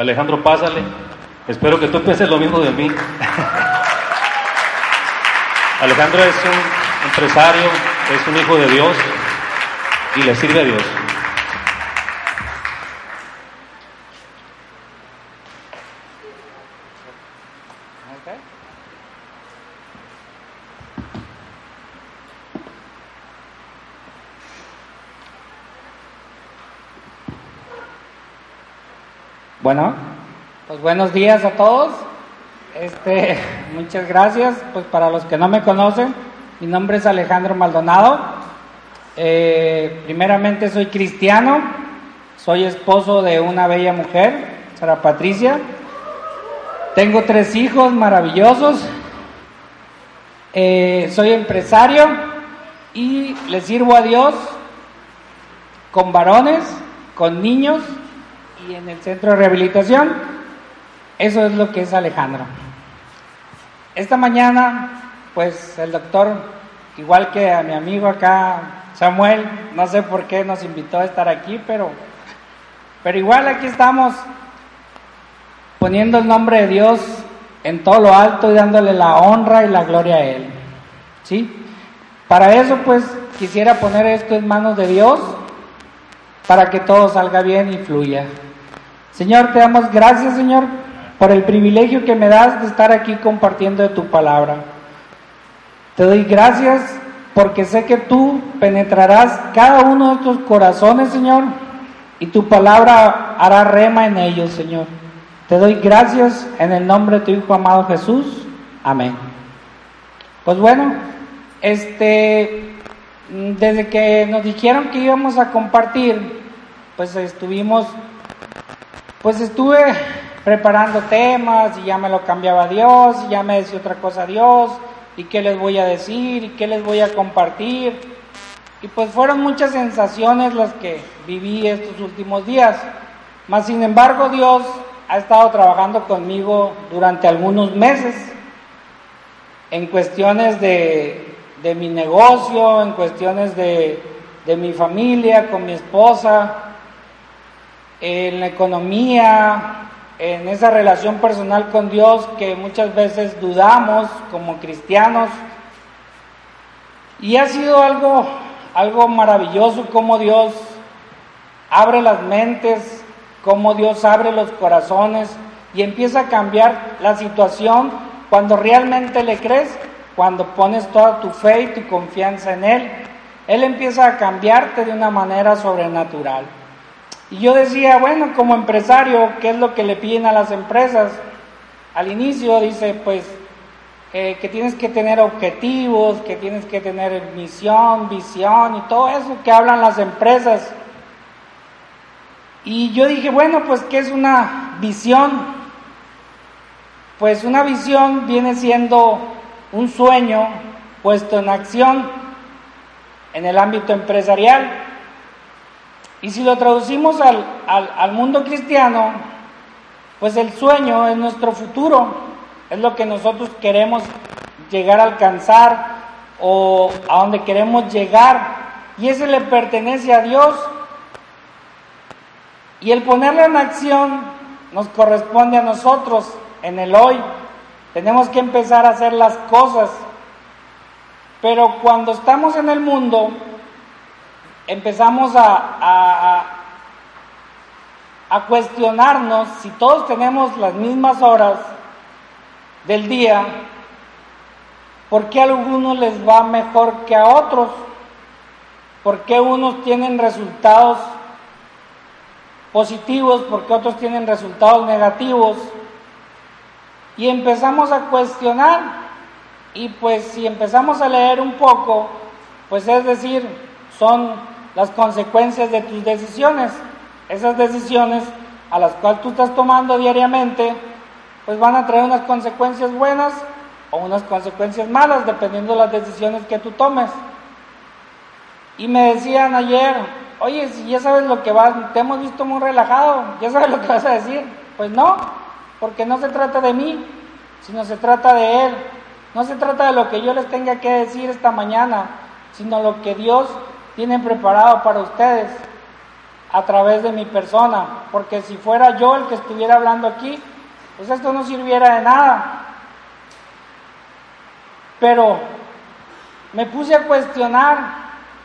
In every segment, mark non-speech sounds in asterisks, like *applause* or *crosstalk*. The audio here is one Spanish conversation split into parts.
Alejandro, pásale. Espero que tú pienses lo mismo de mí. Alejandro es un empresario, es un hijo de Dios y le sirve a Dios. Bueno, buenos días a todos. Este, *laughs* muchas gracias. Pues para los que no me conocen, mi nombre es Alejandro Maldonado. Eh, primeramente soy cristiano, soy esposo de una bella mujer, Sara Patricia. Tengo tres hijos maravillosos. Eh, soy empresario y le sirvo a Dios con varones, con niños y en el centro de rehabilitación. Eso es lo que es Alejandro. Esta mañana, pues el doctor, igual que a mi amigo acá, Samuel, no sé por qué nos invitó a estar aquí, pero, pero igual aquí estamos poniendo el nombre de Dios en todo lo alto y dándole la honra y la gloria a Él. ¿Sí? Para eso, pues, quisiera poner esto en manos de Dios para que todo salga bien y fluya. Señor, te damos gracias, Señor, por el privilegio que me das de estar aquí compartiendo de tu palabra. Te doy gracias porque sé que tú penetrarás cada uno de estos corazones, Señor, y tu palabra hará rema en ellos, Señor. Te doy gracias en el nombre de tu Hijo amado Jesús. Amén. Pues bueno, este, desde que nos dijeron que íbamos a compartir, pues estuvimos, pues estuve preparando temas y ya me lo cambiaba Dios y ya me decía otra cosa Dios y qué les voy a decir y qué les voy a compartir. Y pues fueron muchas sensaciones las que viví estos últimos días. Mas sin embargo Dios ha estado trabajando conmigo durante algunos meses en cuestiones de, de mi negocio, en cuestiones de, de mi familia, con mi esposa, en la economía, en esa relación personal con Dios que muchas veces dudamos como cristianos. Y ha sido algo, algo maravilloso como Dios abre las mentes, como Dios abre los corazones y empieza a cambiar la situación cuando realmente le crees, cuando pones toda tu fe y tu confianza en Él. Él empieza a cambiarte de una manera sobrenatural. Y yo decía, bueno, como empresario, ¿qué es lo que le piden a las empresas? Al inicio dice, pues, eh, que tienes que tener objetivos, que tienes que tener misión, visión y todo eso que hablan las empresas. Y yo dije, bueno, pues, ¿qué es una visión? Pues una visión viene siendo un sueño puesto en acción en el ámbito empresarial. Y si lo traducimos al, al, mundo cristiano, pues el sueño es nuestro futuro, es lo que nosotros queremos llegar a alcanzar o a donde queremos llegar, y ese le pertenece a Dios. Y el ponerlo en acción nos corresponde a nosotros en el hoy. Tenemos que empezar a hacer las cosas. Pero cuando estamos en el mundo, empezamos a, a, cuestionarnos si todos tenemos las mismas horas del día, ¿por qué a algunos les va mejor que a otros? ¿Por qué unos tienen resultados positivos, porque otros tienen resultados negativos. Y empezamos a cuestionar. Y pues si empezamos a leer un poco, pues es decir, son las consecuencias de tus decisiones. Esas decisiones a las cuales tú estás tomando diariamente, pues van a traer unas consecuencias buenas o unas consecuencias malas, dependiendo de las decisiones que tú tomes. Y me decían ayer, oye, si ya sabes lo que vas, te hemos visto muy relajado, ya sabes lo que vas a decir. Pues no, porque no se trata de mí, sino se trata de Él. No se trata de lo que yo les tenga que decir esta mañana, sino lo que Dios tiene preparado para ustedes a través de mi persona. Porque si fuera yo el que estuviera hablando aquí, pues esto no sirviera de nada. Pero me puse a cuestionar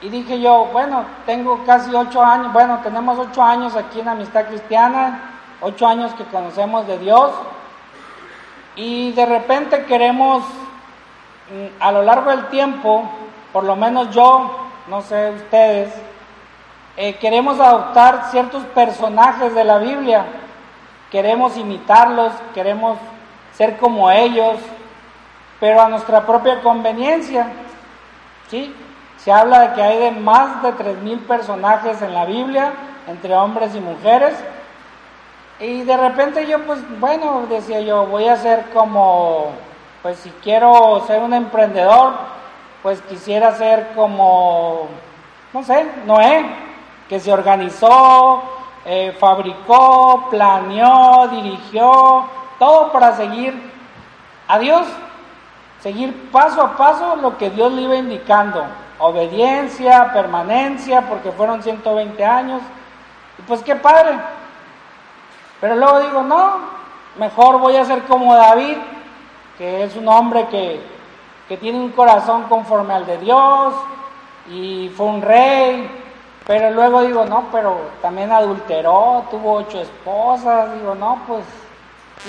y dije yo, bueno, tengo casi ocho años, bueno, tenemos ocho años aquí en Amistad Cristiana, ocho años que conocemos de Dios y de repente queremos, mm, a lo largo del tiempo, por lo menos yo, no sé ustedes, eh, queremos adoptar ciertos personajes de la Biblia, queremos imitarlos, queremos ser como ellos, pero a nuestra propia conveniencia, ¿sí? Se habla de que hay de más de 3.000 personajes en la Biblia, entre hombres y mujeres, y de repente yo, pues, bueno, decía yo, voy a ser como, pues si quiero ser un emprendedor, pues quisiera ser como, no sé, Noé, que se organizó, eh, fabricó, planeó, dirigió, todo para seguir a Dios, seguir paso a paso lo que Dios le iba indicando, obediencia, permanencia, porque fueron 120 años, y pues qué padre. Pero luego digo, no, mejor voy a ser como David, que es un hombre que, que tiene un corazón conforme al de Dios y fue un rey. Pero luego digo, no, pero también adulteró, tuvo ocho esposas. Digo, no, pues,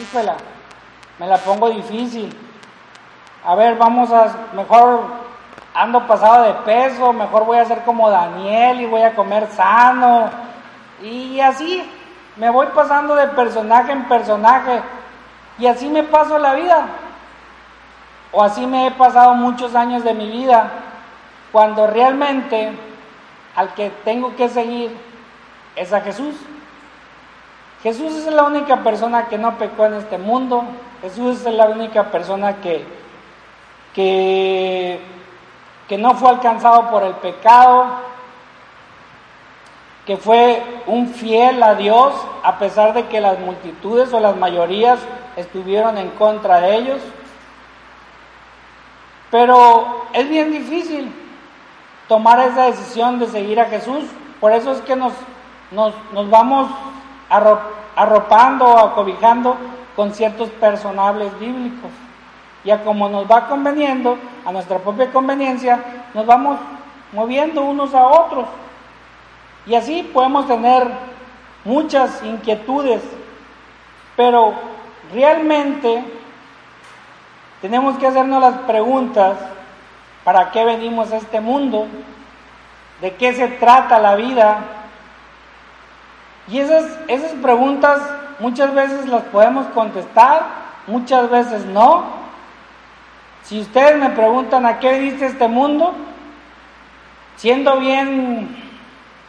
híjola, me la pongo difícil. A ver, vamos a, mejor ando pasado de peso, mejor voy a ser como Daniel y voy a comer sano. Y así, me voy pasando de personaje en personaje y así me paso la vida. O así me he pasado muchos años de mi vida, cuando realmente al que tengo que seguir es a Jesús. Jesús es la única persona que no pecó en este mundo. Jesús es la única persona que, que, que no fue alcanzado por el pecado, que fue un fiel a Dios a pesar de que las multitudes o las mayorías estuvieron en contra de ellos. Pero es bien difícil tomar esa decisión de seguir a Jesús. Por eso es que nos, nos, nos vamos arro- arropando o acobijando con ciertos personajes bíblicos. Y a como nos va conveniendo, a nuestra propia conveniencia, nos vamos moviendo unos a otros. Y así podemos tener muchas inquietudes, pero realmente tenemos que hacernos las preguntas, ¿para qué venimos a este mundo? ¿De qué se trata la vida? Y esas, esas preguntas muchas veces las podemos contestar, muchas veces no. Si ustedes me preguntan a qué viniste este mundo, siendo bien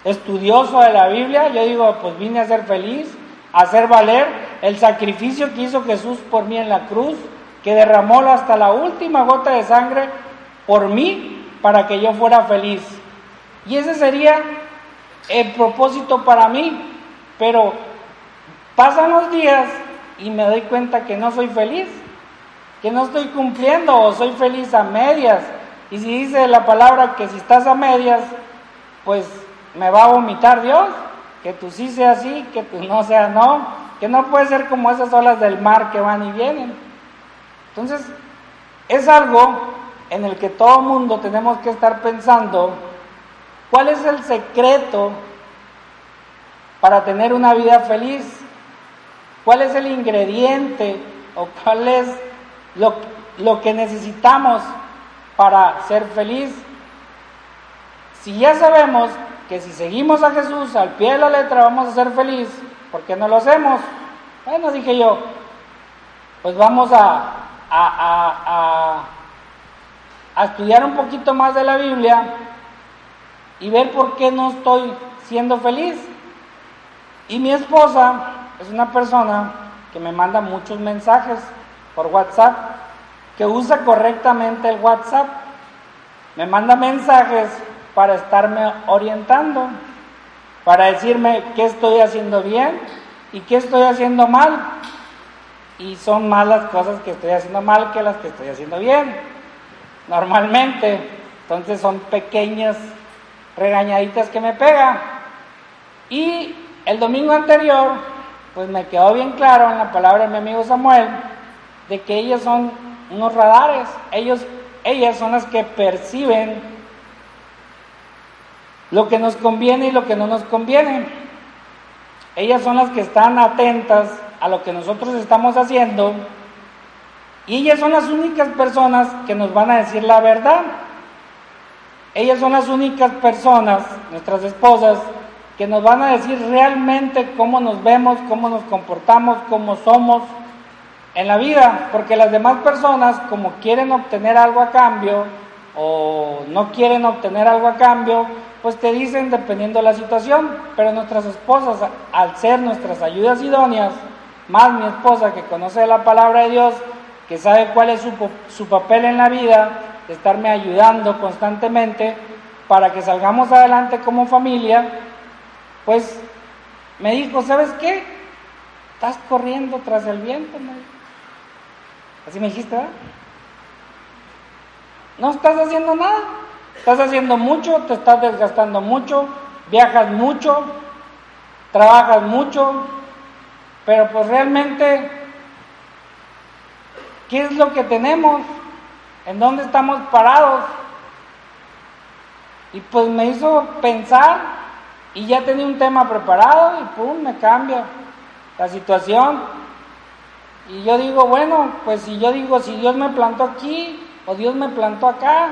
estudioso de la Biblia, yo digo, pues vine a ser feliz, a hacer valer el sacrificio que hizo Jesús por mí en la cruz, que derramó hasta la última gota de sangre por mí para que yo fuera feliz. Y ese sería el propósito para mí, pero pasan los días y me doy cuenta que no soy feliz, que no estoy cumpliendo o soy feliz a medias. Y si dice la palabra que si estás a medias, pues me va a vomitar Dios, que tú sí seas sí, que tú no seas no, que no puede ser como esas olas del mar que van y vienen. Entonces, es algo en el que todo mundo tenemos que estar pensando cuál es el secreto para tener una vida feliz, cuál es el ingrediente o cuál es lo, que necesitamos para ser feliz. Si ya sabemos que si seguimos a Jesús al pie de la letra vamos a ser feliz, ¿por qué no lo hacemos? Bueno, dije yo, pues vamos a, a, a, a, estudiar un poquito más de la Biblia y ver por qué no estoy siendo feliz. Y mi esposa es una persona que me manda muchos mensajes por WhatsApp, que usa correctamente el WhatsApp. Me manda mensajes para estarme orientando, para decirme qué estoy haciendo bien y qué estoy haciendo mal. Y son más las cosas que estoy haciendo mal que las que estoy haciendo bien, normalmente. Entonces son pequeñas regañaditas que me pega. Y el domingo anterior, pues me quedó bien claro en la palabra de mi amigo Samuel, de que ellas son unos radares, ellos, ellas son las que perciben lo que nos conviene y lo que no nos conviene. Ellas son las que están atentas a lo que nosotros estamos haciendo y ellas son las únicas personas que nos van a decir la verdad. Ellas son las únicas personas, nuestras esposas, que nos van a decir realmente cómo nos vemos, cómo nos comportamos, cómo somos en la vida, porque las demás personas como quieren obtener algo a cambio o no quieren obtener algo a cambio, pues te dicen dependiendo de la situación, pero nuestras esposas, al ser nuestras ayudas idóneas, más mi esposa que conoce la palabra de Dios, que sabe cuál es su, su papel en la vida, de estarme ayudando constantemente para que salgamos adelante como familia, pues me dijo, ¿sabes qué? Estás corriendo tras el viento. me dijo. Así me dijiste, ¿verdad? No estás haciendo nada. Estás haciendo mucho, te estás desgastando mucho, viajas mucho, trabajas mucho, pero pues realmente, ¿qué es lo que tenemos? ¿En dónde estamos parados? Y pues me hizo pensar y ya tenía un tema preparado y pum, me cambia la situación. Y yo digo, bueno, pues si yo digo, si Dios me plantó aquí o Dios me plantó acá,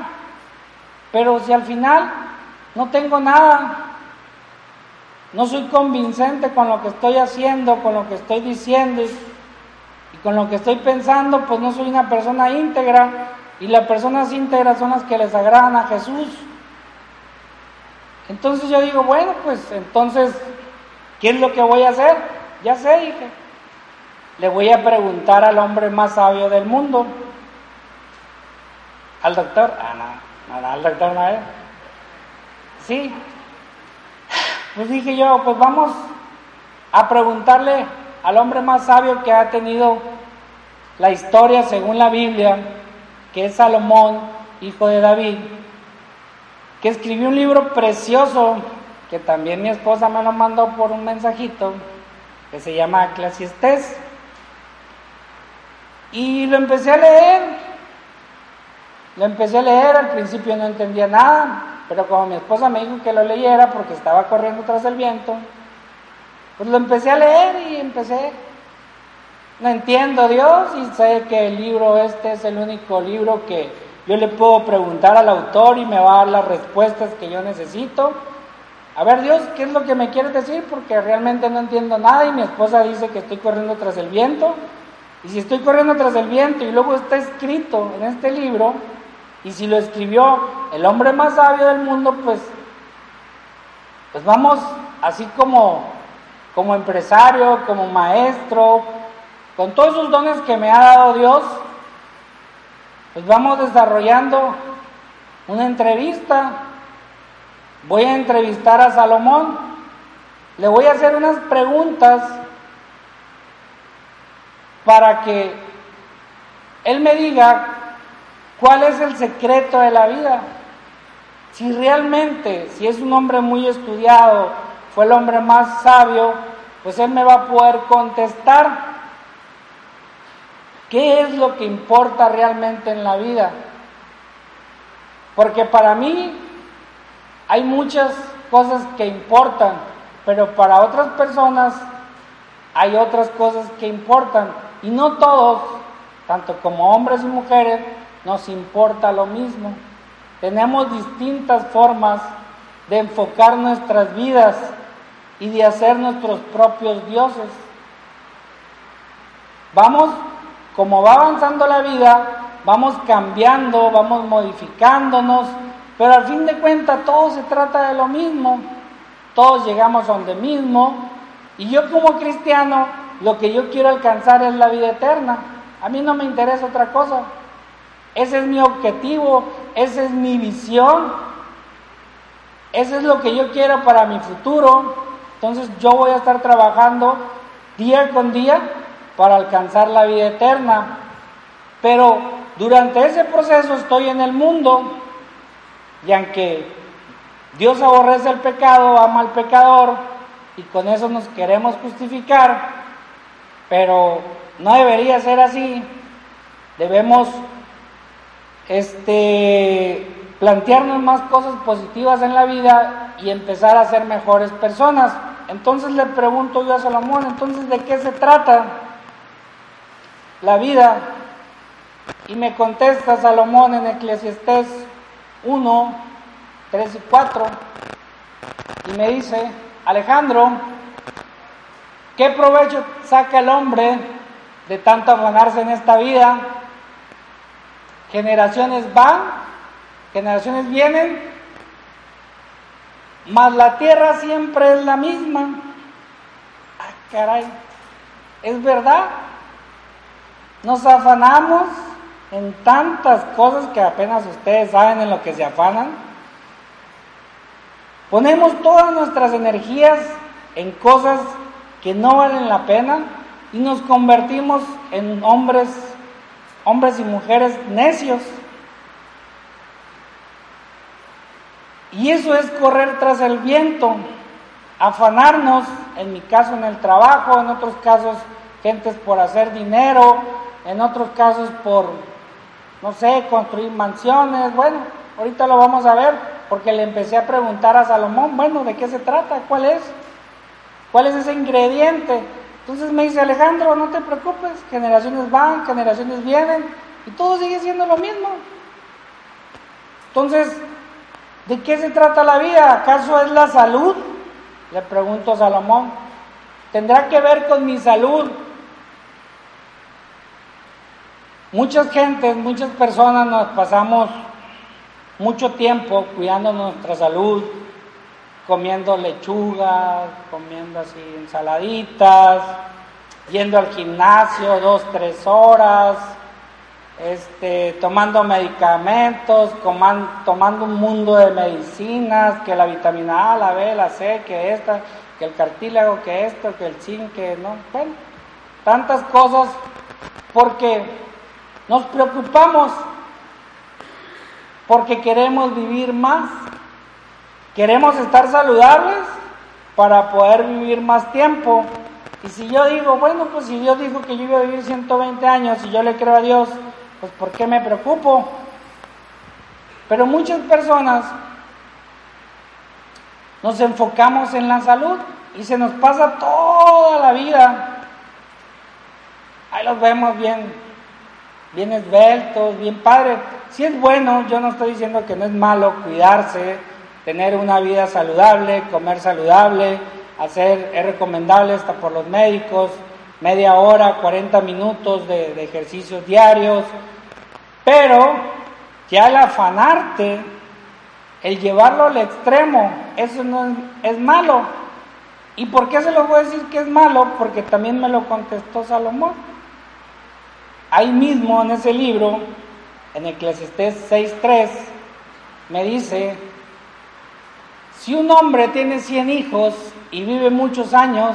pero si al final no tengo nada, no soy convincente con lo que estoy haciendo, con lo que estoy diciendo y con lo que estoy pensando, pues no soy una persona íntegra y las personas íntegras son las que les agradan a Jesús. Entonces yo digo, bueno, pues entonces, ¿qué es lo que voy a hacer? Ya sé, dije. Le voy a preguntar al hombre más sabio del mundo. ¿Al doctor? Ah, no, no, al doctor no es. Sí. Pues dije yo, pues vamos a preguntarle al hombre más sabio que ha tenido la historia según la Biblia, que es Salomón, hijo de David, que escribió un libro precioso, que también mi esposa me lo mandó por un mensajito, que se llama Eclesiastés. Y lo empecé a leer. Lo empecé a leer, al principio no entendía nada, pero como mi esposa me dijo que lo leyera porque estaba corriendo tras el viento, pues lo empecé a leer y empecé. No entiendo Dios y sé que el libro este es el único libro que yo le puedo preguntar al autor y me va a dar las respuestas que yo necesito. A ver Dios, ¿qué es lo que me quieres decir? Porque realmente no entiendo nada y mi esposa dice que estoy corriendo tras el viento. Y si estoy corriendo tras el viento y luego está escrito en este libro, y si lo escribió el hombre más sabio del mundo, pues, pues vamos así como, como empresario, como maestro, con todos esos dones que me ha dado Dios, pues vamos desarrollando una entrevista. Voy a entrevistar a Salomón. Le voy a hacer unas preguntas para que él me diga cuál es el secreto de la vida. Si realmente, si es un hombre muy estudiado, fue el hombre más sabio, pues él me va a poder contestar qué es lo que importa realmente en la vida. Porque para mí hay muchas cosas que importan, pero para otras personas hay otras cosas que importan. Y no todos, tanto como hombres y mujeres, nos importa lo mismo. Tenemos distintas formas de enfocar nuestras vidas y de hacer nuestros propios dioses. Vamos, como va avanzando la vida, vamos cambiando, vamos modificándonos, pero al fin de cuentas todo se trata de lo mismo, todos llegamos a donde mismo, y yo como cristiano lo que yo quiero alcanzar es la vida eterna, a mí no me interesa otra cosa, ese es mi objetivo, esa es mi visión, eso es lo que yo quiero para mi futuro, entonces yo voy a estar trabajando día con día para alcanzar la vida eterna. Pero durante ese proceso estoy en el mundo y aunque Dios aborrece el pecado, ama al pecador y con eso nos queremos justificar, pero no debería ser así. Debemos este plantearnos más cosas positivas en la vida y empezar a ser mejores personas. Entonces le pregunto yo a Salomón, entonces ¿de qué se trata la vida? Y me contesta Salomón en Eclesiastés 1, 3 y 4, y me dice, Alejandro, ¿qué provecho saca el hombre de tanto afanarse en esta vida? Generaciones van, generaciones vienen, mas la tierra siempre es la misma. Caray, es verdad. Nos afanamos en tantas cosas que apenas ustedes saben en lo que se afanan. Ponemos todas nuestras energías en cosas que no valen la pena y nos convertimos en hombres, hombres y mujeres necios. Y eso es correr tras el viento, afanarnos, en mi caso en el trabajo, en otros casos gentes por hacer dinero, en otros casos por, no sé, construir mansiones. Bueno, ahorita lo vamos a ver porque le empecé a preguntar a Salomón, bueno, ¿de qué se trata? ¿Cuál es? ¿Cuál es ese ingrediente? Entonces me dice Alejandro, no te preocupes, generaciones van, generaciones vienen y todo sigue siendo lo mismo. Entonces, ¿De qué se trata la vida? ¿Acaso es la salud? Le pregunto a Salomón. ¿Tendrá que ver con mi salud? Muchas gentes, muchas personas nos pasamos mucho tiempo cuidando nuestra salud, comiendo lechugas, comiendo así ensaladitas, yendo al gimnasio dos, tres horas, este, tomando medicamentos, tomando un mundo de medicinas, que la vitamina A, la B, la C, que esta, que el cartílago, que esto, que el zinc, que no, bueno, tantas cosas, porque nos preocupamos, porque queremos vivir más, queremos estar saludables para poder vivir más tiempo. Y si yo digo, bueno, pues si Dios dijo que yo iba a vivir 120 años y yo le creo a Dios, pues ¿por qué me preocupo? Pero muchas personas nos enfocamos en la salud y se nos pasa toda la vida. Ahí los vemos bien, bien esbeltos, bien padres. Si es bueno, yo no estoy diciendo que no es malo cuidarse, tener una vida saludable, comer saludable, hacer, es recomendable hasta por los médicos, media hora, 40 minutos de, ejercicios diarios, pero ya el afanarte, el llevarlo al extremo, eso no es, es malo. ¿Y por qué se lo voy a decir que es malo? Porque también me lo contestó Salomón. Ahí mismo en ese libro, en Eclesiastés 6.3, me dice, si un hombre tiene 100 hijos y vive muchos años,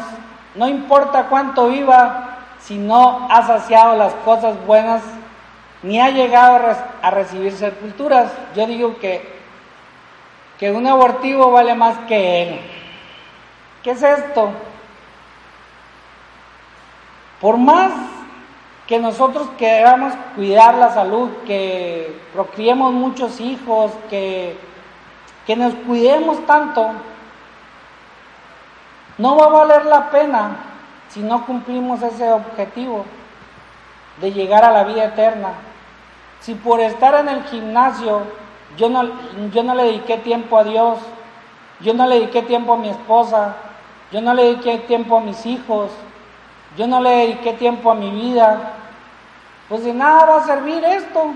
no importa cuánto viva, si no ha saciado las cosas buenas, ni ha llegado a, re- a recibir sepulturas. Yo digo que, que un abortivo vale más que él. ¿Qué es esto? Por más que nosotros queramos cuidar la salud, que procriemos muchos hijos, que, que nos cuidemos tanto, no va a valer la pena si no cumplimos ese objetivo de llegar a la vida eterna. Si por estar en el gimnasio yo no, yo no le dediqué tiempo a Dios, yo no le dediqué tiempo a mi esposa, yo no le dediqué tiempo a mis hijos, yo no le dediqué tiempo a mi vida, pues de nada va a servir esto,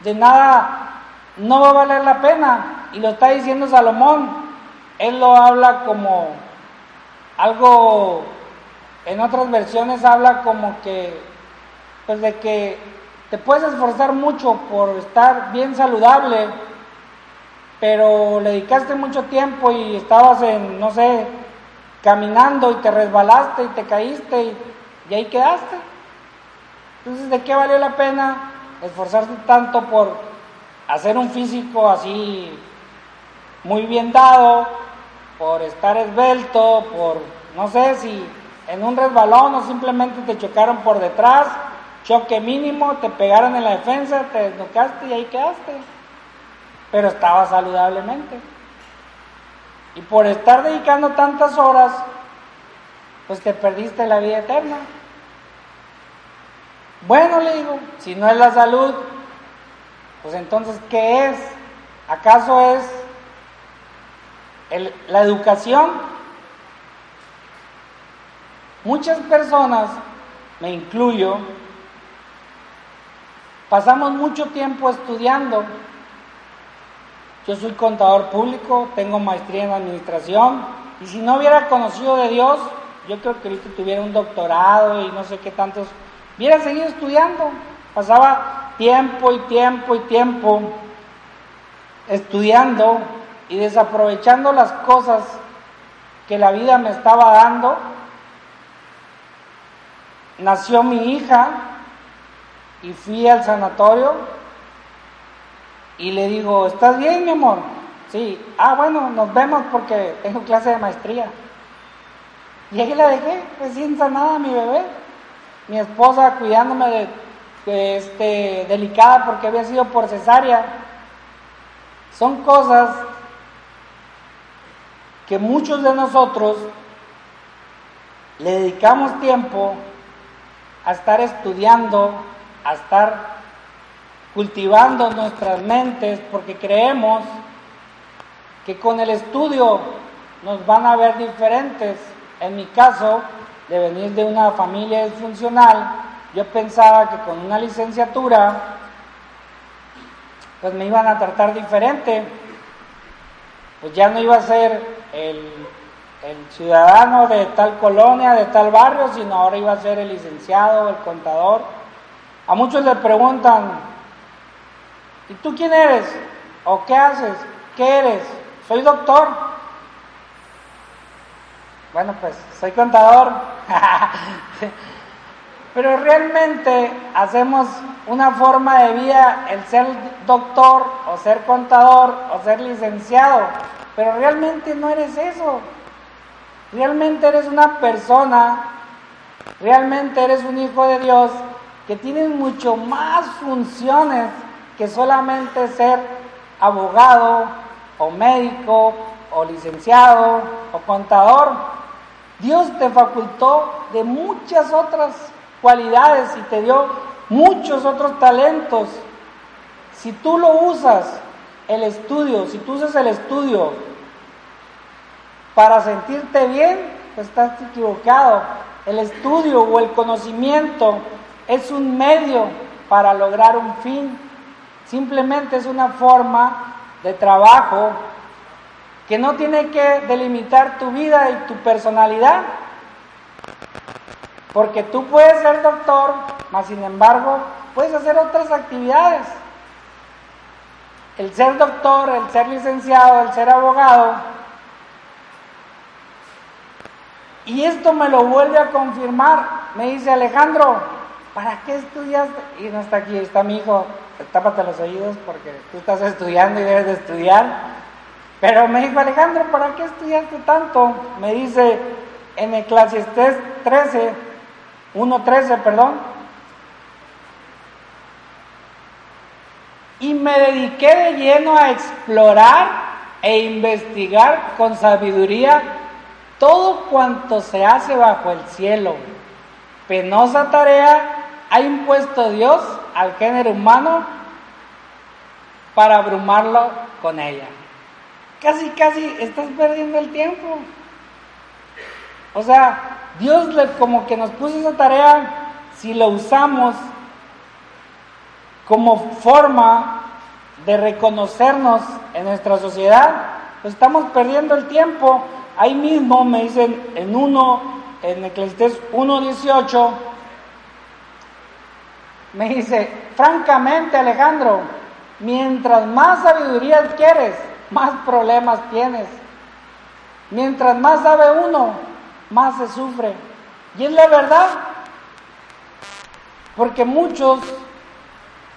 de nada no va a valer la pena. Y lo está diciendo Salomón, él lo habla como algo, en otras versiones habla como que, pues de que te puedes esforzar mucho por estar bien saludable, pero le dedicaste mucho tiempo y estabas en, no sé, caminando y te resbalaste y te caíste y, ahí quedaste. Entonces, ¿de qué valió la pena esforzarte tanto por hacer un físico así muy bien dado, por estar esbelto, por, no sé si en un resbalón o simplemente te chocaron por detrás, choque mínimo, te pegaron en la defensa, te desnucaste y ahí quedaste. Pero estaba saludablemente. Y por estar dedicando tantas horas, pues te perdiste la vida eterna. Bueno, le digo, si no es la salud, pues entonces, ¿qué es? ¿Acaso es la educación? Muchas personas, me incluyo, pasamos mucho tiempo estudiando. Yo soy contador público, tengo maestría en administración, y si no hubiera conocido de Dios, yo creo que ahorita tuviera un doctorado y no sé qué tantos, hubiera seguido estudiando. Pasaba tiempo y tiempo y tiempo estudiando y desaprovechando las cosas que la vida me estaba dando. Nació mi hija y fui al sanatorio y le digo, ¿estás bien, mi amor? Sí, ah, bueno, nos vemos porque tengo clase de maestría. Y ahí la dejé, recién sanada mi bebé. Mi esposa cuidándome de, este, delicada porque había sido por cesárea. Son cosas que muchos de nosotros le dedicamos tiempo a estar estudiando, a estar cultivando nuestras mentes porque creemos que con el estudio nos van a ver diferentes. En mi caso, de venir de una familia disfuncional, yo pensaba que con una licenciatura pues me iban a tratar diferente. Pues ya no iba a ser el, el ciudadano de tal colonia, de tal barrio, sino ahora iba a ser el licenciado, el contador. A muchos le preguntan, ¿y tú quién eres? ¿O qué haces? ¿Qué eres? Soy doctor. Bueno, pues soy contador. *laughs* Pero realmente hacemos una forma de vida el ser doctor o ser contador o ser licenciado. Pero realmente no eres eso. Realmente eres una persona, realmente eres un hijo de Dios que tiene mucho más funciones que solamente ser abogado o médico o licenciado o contador. Dios te facultó de muchas otras cualidades y te dio muchos otros talentos. Si tú lo usas, el estudio, si tú usas el estudio para sentirte bien, estás equivocado. El estudio o el conocimiento es un medio para lograr un fin. Simplemente es una forma de trabajo que no tiene que delimitar tu vida y tu personalidad. Porque tú puedes ser doctor, mas sin embargo puedes hacer otras actividades. El ser doctor, el ser licenciado, el ser abogado. Y esto me lo vuelve a confirmar. Me dice Alejandro, ¿para qué estudiaste? Y no está aquí, está mi hijo. Tápate los oídos porque tú estás estudiando y debes de estudiar. Pero me dijo Alejandro, ¿para qué estudiaste tanto? Me dice en Eclesiastés 13, 1.13, perdón. Y me dediqué de lleno a explorar e investigar con sabiduría todo cuanto se hace bajo el cielo. Penosa tarea ha impuesto Dios al género humano para abrumarlo con ella. casi, casi estás perdiendo el tiempo. O sea, Dios como que nos puso esa tarea, si lo usamos como forma de reconocernos en nuestra sociedad, pues estamos perdiendo el tiempo. Ahí mismo me dicen en uno, en Eclesiastés 1.18, me dice, francamente Alejandro, mientras más sabiduría adquieres, más problemas tienes. Mientras más sabe uno, más se sufre. Y es la verdad. Porque muchos,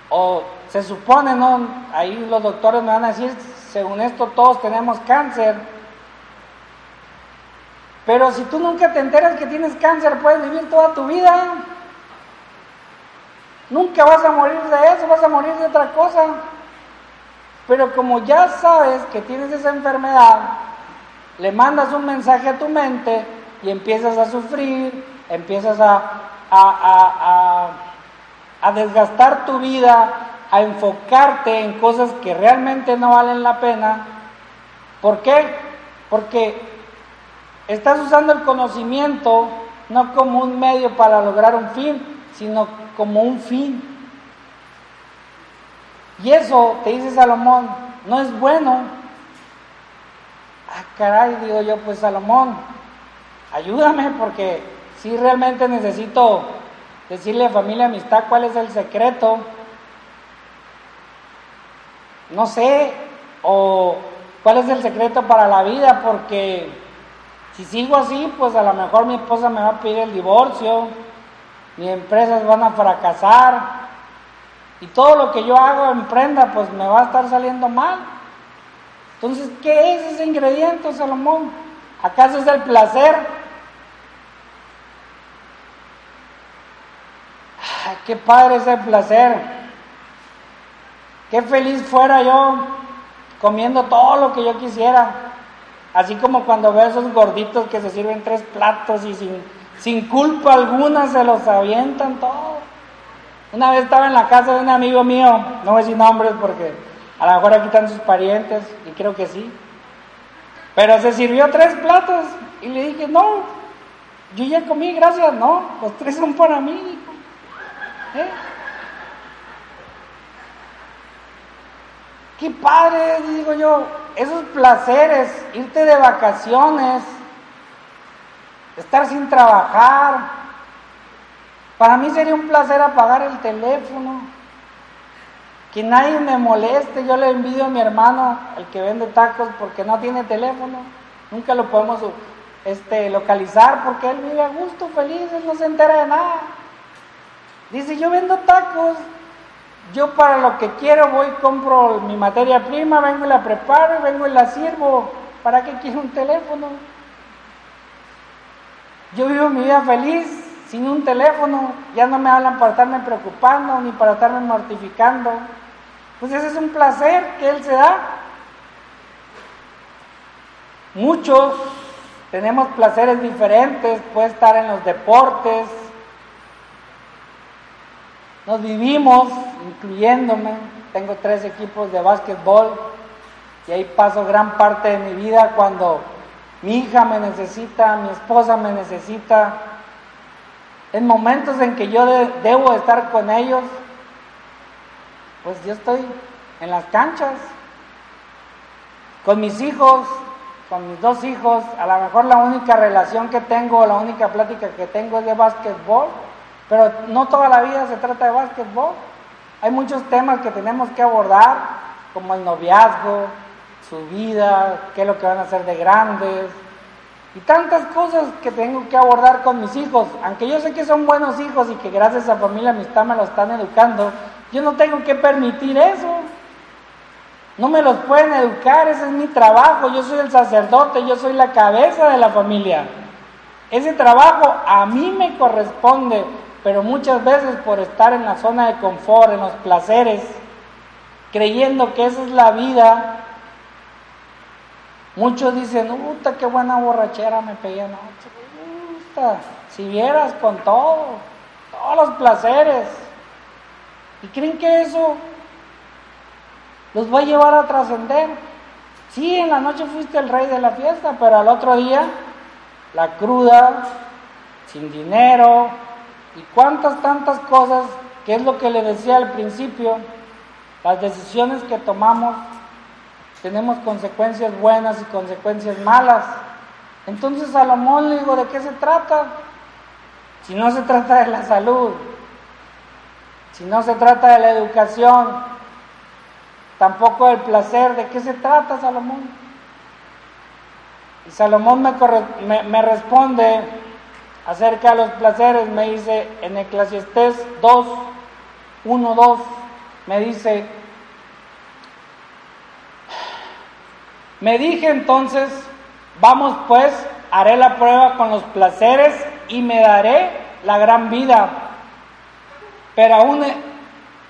o se supone, ¿no? Ahí los doctores me van a decir, según esto todos tenemos cáncer. Pero si tú nunca te enteras que tienes cáncer, puedes vivir toda tu vida. Nunca vas a morir de eso, vas a morir de otra cosa. Pero como ya sabes que tienes esa enfermedad, le mandas un mensaje a tu mente y empiezas a sufrir, empiezas a, a, a, a, desgastar tu vida, a enfocarte en cosas que realmente no valen la pena. ¿Por qué? Porque estás usando el conocimiento no como un medio para lograr un fin, sino como un fin. Y eso, te dice Salomón, no es bueno. Ah, caray, digo yo, pues Salomón, ayúdame porque si realmente necesito decirle a familia amistad cuál es el secreto. No sé, o cuál es el secreto para la vida, porque si sigo así, pues a lo mejor mi esposa me va a pedir el divorcio, mis empresas van a fracasar, y todo lo que yo hago, emprenda, pues me va a estar saliendo mal. Entonces, ¿qué es ese ingrediente, Salomón? ¿Acaso es el placer? Ah, qué padre es el placer. Qué feliz fuera yo comiendo todo lo que yo quisiera. Así como cuando veo esos gorditos que se sirven tres platos y sin, sin culpa alguna se los avientan todo. Una vez estaba en la casa de un amigo mío, no voy a decir nombres porque a lo mejor aquí están sus parientes, y creo que sí. Pero se sirvió tres platos y le dije, no, yo ya comí, gracias, no, los tres son para mí. Hijo". ¿Eh? Qué padre, digo yo, esos placeres, irte de vacaciones, estar sin trabajar, para mí sería un placer apagar el teléfono, que nadie me moleste. Yo le envidio a mi hermano, el que vende tacos, porque no tiene teléfono. Nunca lo podemos este, localizar porque él vive a gusto, feliz, él no se entera de nada. Dice, yo vendo tacos, yo para lo que quiero voy, compro mi materia prima, vengo y la preparo vengo y la sirvo. ¿Para qué quiero un teléfono? Yo vivo mi vida feliz, sin un teléfono, ya no me hablan para estarme preocupando ni para estarme mortificando. Pues ese es un placer que Él se da. Muchos tenemos placeres diferentes, puede estar en los deportes, nos vivimos, incluyéndome, tengo tres equipos de básquetbol y ahí paso gran parte de mi vida cuando mi hija me necesita, mi esposa me necesita, en momentos en que yo de- debo estar con ellos, pues yo estoy en las canchas, con mis hijos, con mis dos hijos, a lo mejor la única relación que tengo, la única plática que tengo es de básquetbol, pero no toda la vida se trata de básquetbol. Hay muchos temas que tenemos que abordar, como el noviazgo, su vida, qué es lo que van a hacer de grandes, y tantas cosas que tengo que abordar con mis hijos. Aunque yo sé que son buenos hijos y que gracias a familia amistad me lo están educando, yo no tengo que permitir eso. No me los pueden educar, ese es mi trabajo. Yo soy el sacerdote, yo soy la cabeza de la familia. Ese trabajo a mí me corresponde, pero muchas veces por estar en la zona de confort, en los placeres, creyendo que esa es la vida, muchos dicen, puta, qué buena borrachera me pegué anoche. Si vieras con todo, todos los placeres. ¿Y creen que eso los va a llevar a trascender? Sí, en la noche fuiste el rey de la fiesta, pero al otro día, la cruda, sin dinero, y cuántas tantas cosas, que es lo que le decía al principio, las decisiones que tomamos tenemos consecuencias buenas y consecuencias malas. Entonces Salomón le digo, ¿de qué se trata? Si no se *laughs* trata de la salud, si no se trata de la educación, tampoco del placer, ¿de qué se trata Salomón? Y Salomón me, corre- me, me responde acerca de los placeres, me dice en Eclesiastés 2, 1, 2, me dice, me dije entonces, vamos pues, haré la prueba con los placeres y me daré la gran vida. Pero aún,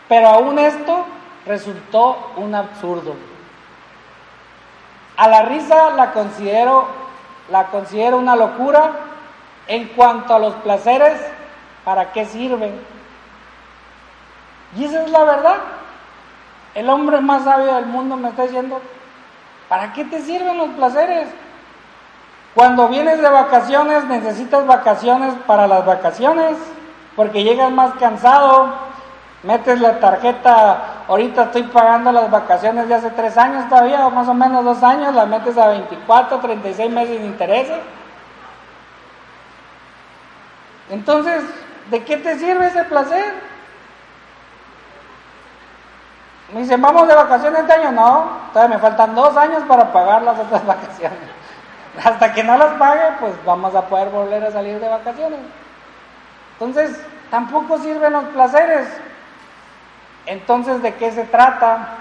pero aún esto resultó un absurdo. A la risa la considero, la considero una locura. En cuanto a los placeres, ¿para qué sirven? Y esa es la verdad. El hombre más sabio del mundo me está diciendo, ¿para qué te sirven los placeres? Cuando vienes de vacaciones necesitas vacaciones para las vacaciones, porque llegas más cansado, metes la tarjeta, ahorita estoy pagando las vacaciones de hace tres años todavía, o más o menos dos años, la metes a 24, 36 meses sin intereses. Entonces, ¿de qué te sirve ese placer? Me dicen, ¿vamos de vacaciones este año? No, todavía me faltan dos años para pagar las otras *laughs* vacaciones. Hasta que no las pague, pues vamos a poder volver a salir de vacaciones. Entonces, tampoco sirven los placeres. Entonces, ¿de qué se trata?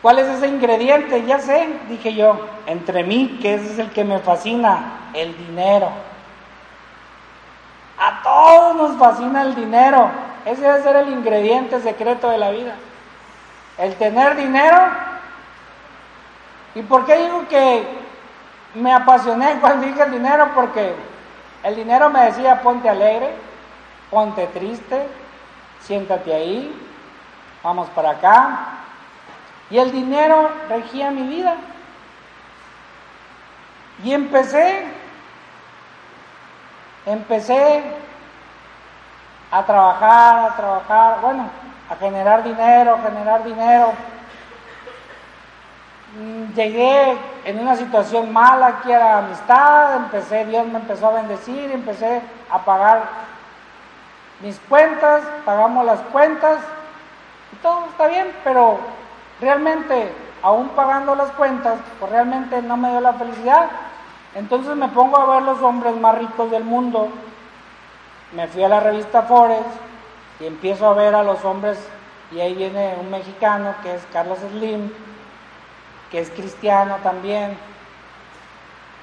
¿Cuál es ese ingrediente? Ya sé, dije yo, entre mí, que ese es el que me fascina, el dinero. A todos nos fascina el dinero. Ese debe ser el ingrediente secreto de la vida. El tener dinero. ¿Y por qué digo que me apasioné *laughs* cuando dije el dinero? Porque el dinero me decía ponte alegre, ponte triste, siéntate ahí, vamos para acá. Y el dinero regía mi vida. Y empecé empecé a trabajar, a trabajar, bueno, a generar dinero, a generar dinero. Mm, Llegué en una situación mala aquí a amistad, empecé, Dios me empezó a bendecir, empecé a pagar mis cuentas, pagamos las cuentas y todo está bien, pero realmente, aún pagando las cuentas, pues realmente no me dio la felicidad. Entonces me pongo a ver los hombres más ricos del mundo. Me fui a la revista Forbes y empiezo a ver a los hombres, y ahí viene un mexicano que es Carlos Slim, que es cristiano también,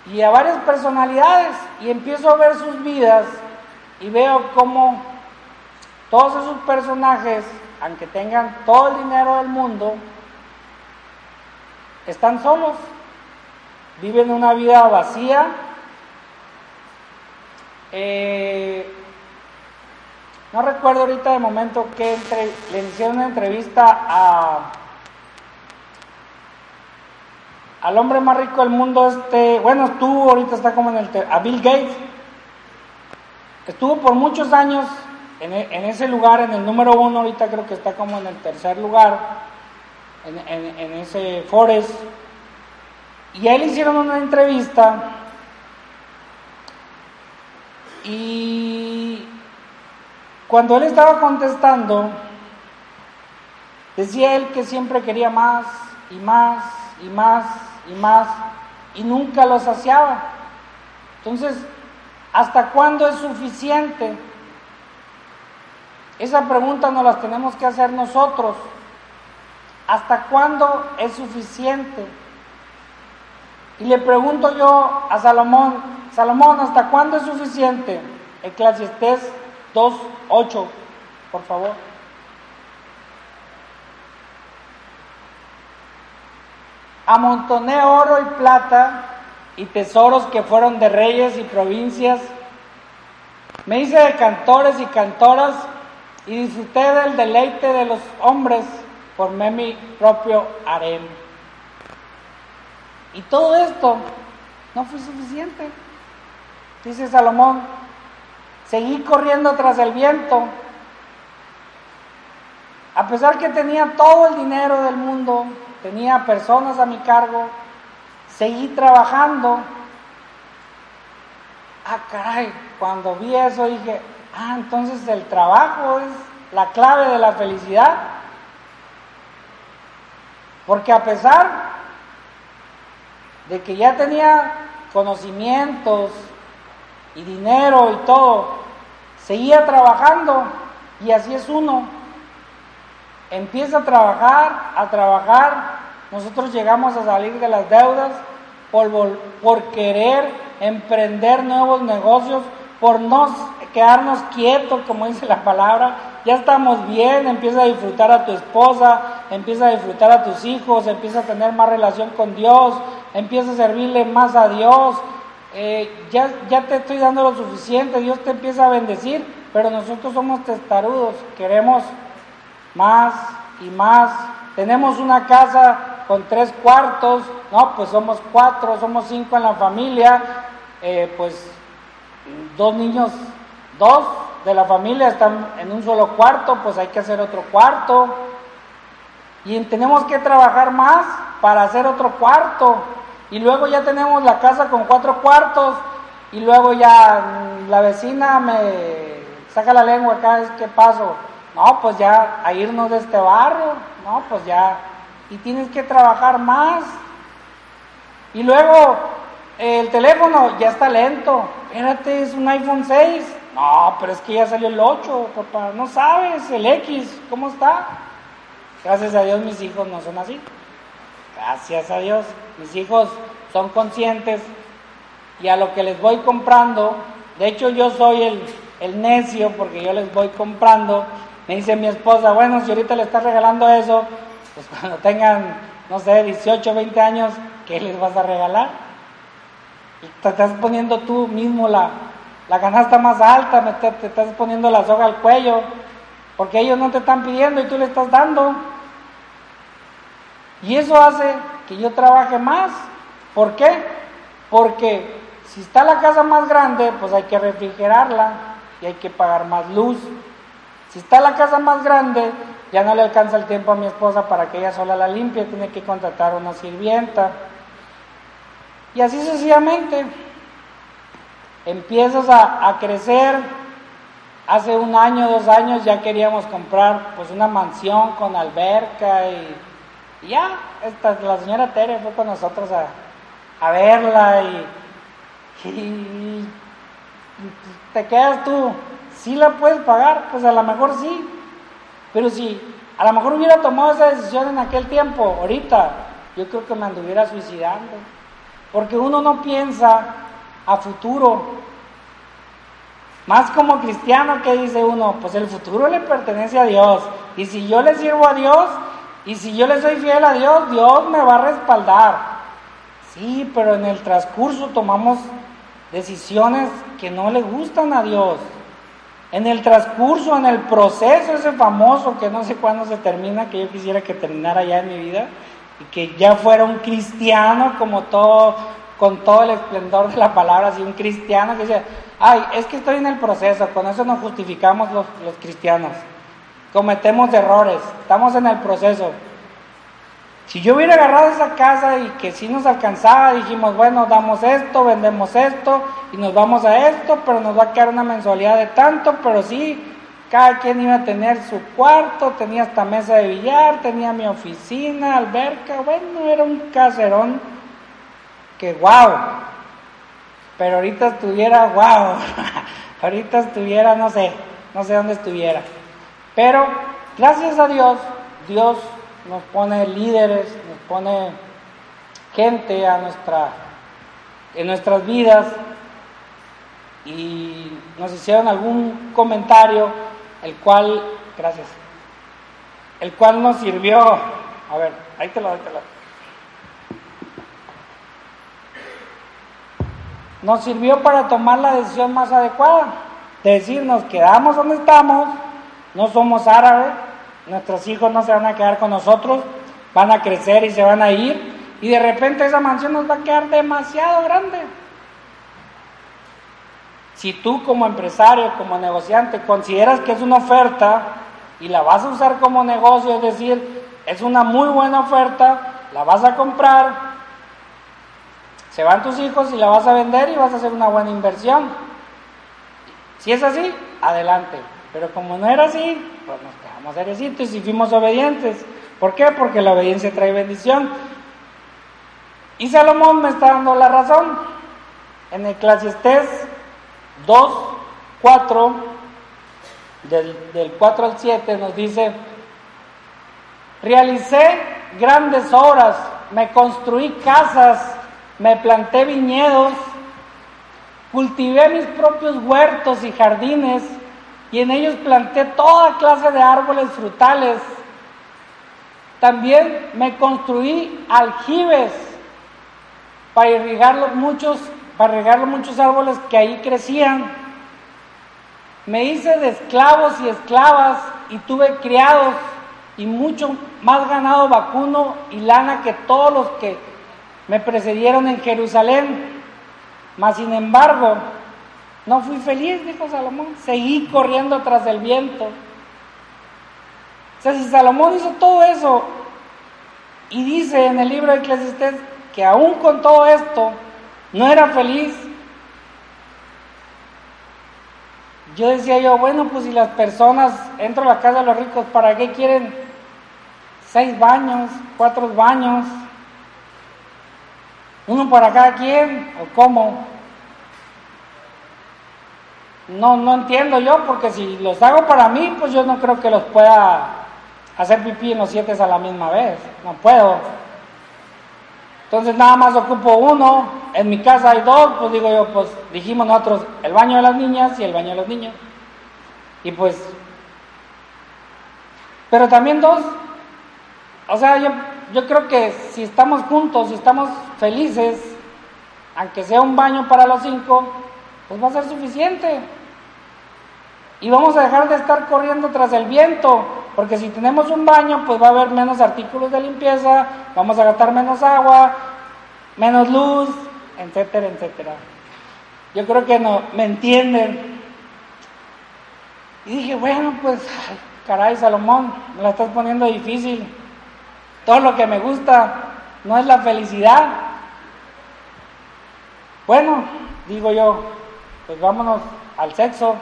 y a varias personalidades, y empiezo a ver sus vidas y veo cómo todos esos personajes, aunque tengan todo el dinero del mundo, están solos viven una vida vacía. Eh, no recuerdo ahorita de momento que entre- le hicieron una entrevista a al hombre más rico del mundo, este, bueno, estuvo ahorita está como en el a Bill Gates. Estuvo por muchos años en, e- en ese lugar, en el número uno, ahorita creo que está como en el tercer lugar, en- en ese Forest. Y a él hicieron una entrevista y cuando él estaba contestando, decía él que siempre quería más y más y más y más y nunca lo saciaba. Entonces, ¿hasta cuándo es suficiente? Esa pregunta nos la tenemos que hacer nosotros. ¿Hasta cuándo es suficiente? Y le pregunto yo a Salomón, Salomón, ¿hasta cuándo es suficiente? Eclesiastés 2.8, por favor. Amontoné oro y plata y tesoros que fueron de reyes y provincias. Me hice de cantores y cantoras y disfruté del deleite de los hombres, formé mi propio harem. Y todo esto no fue suficiente. Dice Salomón, seguí corriendo tras el viento. A pesar que tenía todo el dinero del mundo, tenía personas a mi cargo, seguí trabajando. Ah, caray, cuando vi eso dije, ah, entonces el trabajo es la clave de la felicidad. Porque a pesar de que ya tenía conocimientos y dinero y todo, seguía trabajando y así es uno. Empieza a trabajar, a trabajar. Nosotros llegamos a salir de las deudas por, por querer emprender nuevos negocios, por no quedarnos quietos, como dice la palabra. Ya estamos bien, empieza a disfrutar a tu esposa, empieza a disfrutar a tus hijos, empieza a tener más relación con Dios, empieza a servirle más a Dios. Eh, ya, ya te estoy dando lo suficiente, Dios te empieza a bendecir, pero nosotros somos testarudos, queremos más y más. Tenemos una casa con tres cuartos, no, pues somos cuatro, somos cinco en la familia, eh, pues dos niños, dos de la familia están en un solo cuarto, pues hay que hacer otro cuarto. Y tenemos que trabajar más para hacer otro cuarto. Y luego ya tenemos la casa con cuatro cuartos. Y luego ya mm, la vecina me saca la lengua acá, que paso. No, pues ya a irnos de este barrio. No, pues ya. Y tienes que trabajar más. Y luego el teléfono ya está lento. Espérate, es un iPhone 6. No, pero es que ya salió el 8, papá. No sabes, el X, ¿cómo está? Gracias a Dios mis hijos no son así. Gracias a Dios. Mis hijos son conscientes y a lo que les voy comprando, de hecho yo soy el, necio porque yo les voy comprando. Me dice mi esposa, bueno, si ahorita le estás regalando eso, pues *laughs* cuando tengan, no sé, 18, 20 años, ¿qué les vas a regalar? Te estás poniendo tú mismo la, la canasta más alta, te, te estás poniendo la soga al cuello, porque ellos no te están pidiendo y tú le estás dando. Y eso hace que yo trabaje más. ¿Por qué? Porque si está la casa más grande, pues hay que refrigerarla y hay que pagar más luz. Si está la casa más grande, ya no le alcanza el tiempo a mi esposa para que ella sola la limpie, tiene que contratar una sirvienta. Y así sucesivamente. Empiezas a, a crecer. Hace un año, dos años ya queríamos comprar pues una mansión con alberca y, ya, esta, la señora Tere fue con nosotros a, a verla y, y te quedas tú, si la puedes pagar, pues a lo mejor sí, pero si a lo mejor hubiera tomado esa decisión en aquel tiempo, ahorita, yo creo que me anduviera suicidando, porque uno no piensa a futuro, más como cristiano que dice uno, pues el futuro le pertenece a Dios. Y si yo le sirvo a Dios y si yo le soy fiel a Dios, Dios me va a respaldar. Sí, pero en el transcurso tomamos decisiones que no le gustan a Dios. En el transcurso, en el proceso ese famoso que no sé cuándo se termina, que yo quisiera que terminara ya en mi vida y que ya fuera un cristiano como todo, con todo el esplendor de la palabra, así un cristiano que dice, ay, es que estoy en el proceso, con eso nos justificamos los, los cristianos. Cometemos errores, estamos en el proceso. Si yo hubiera agarrado esa casa y que sí nos alcanzaba, dijimos, bueno, damos esto, vendemos esto y nos vamos a esto, pero nos va a quedar una mensualidad de tanto, pero sí, cada quien iba a tener su cuarto, tenía hasta mesa de billar, tenía mi oficina, alberca, bueno, era un caserón que wow. Pero ahorita estuviera wow. *laughs* ahorita estuviera, no sé, no sé dónde estuviera. Pero gracias a Dios, Dios nos pone líderes, nos pone gente a nuestra, en nuestras vidas y nos hicieron algún comentario, el cual, gracias, el cual nos sirvió, a ver, ahí te lo doy, te lo. Nos sirvió para tomar la decisión más adecuada, de decir, nos quedamos donde estamos, no somos árabes, nuestros hijos no se van a quedar con nosotros, van a crecer y se van a ir, Y de repente esa mansión nos va a quedar demasiado grande. Si tú como empresario, como negociante, consideras que es una oferta y la vas a usar como negocio, es decir, es una muy buena oferta, la vas a comprar, se van tus hijos y la vas a vender y vas a hacer una buena inversión. Si es así, adelante. Pero como no era así, pues nos quedamos herecitos y fuimos obedientes. ¿Por qué? Porque la obediencia trae bendición. Y Salomón me está dando la razón. En Eclesiastés 2, 4, del, del 4 al 7, nos dice, realicé grandes obras, me construí casas, me planté viñedos, cultivé mis propios huertos y jardines, y en ellos planté toda clase de árboles frutales. También me construí aljibes para irrigar los muchos, para los muchos árboles que ahí crecían. Me hice de esclavos y esclavas y tuve criados y mucho más ganado vacuno y lana que todos los que me precedieron en Jerusalén. Mas sin embargo, no fui feliz, dijo Salomón. Seguí corriendo tras el viento. O sea, si Salomón hizo todo eso y dice en el libro de Eclesiastés que aún con todo esto no era feliz, yo decía yo, bueno, pues si las personas entro a la casa de los ricos, ¿para qué quieren seis baños, cuatro baños? ¿Uno para cada quien? ¿O cómo? No, no entiendo yo, porque si los hago para mí, pues yo no creo que los pueda hacer pipí en los siete a la misma vez. No puedo. Entonces nada más ocupo uno. En mi casa hay dos, pues digo yo, pues dijimos nosotros el baño de las niñas y el baño de los niños. Y pues, pero también dos. O sea, yo, yo creo que si estamos juntos, si estamos felices, aunque sea un baño para los cinco, pues va a ser suficiente. Y vamos a dejar de estar corriendo tras el viento, porque si tenemos un baño, pues va a haber menos artículos de limpieza, vamos a gastar menos agua, menos luz, etcétera, etcétera. Yo creo que no, me entienden. Y dije, bueno, pues, ay, caray, Salomón, me la estás poniendo difícil. Todo lo que me gusta no es la felicidad. Bueno, digo yo, pues vámonos al sexo.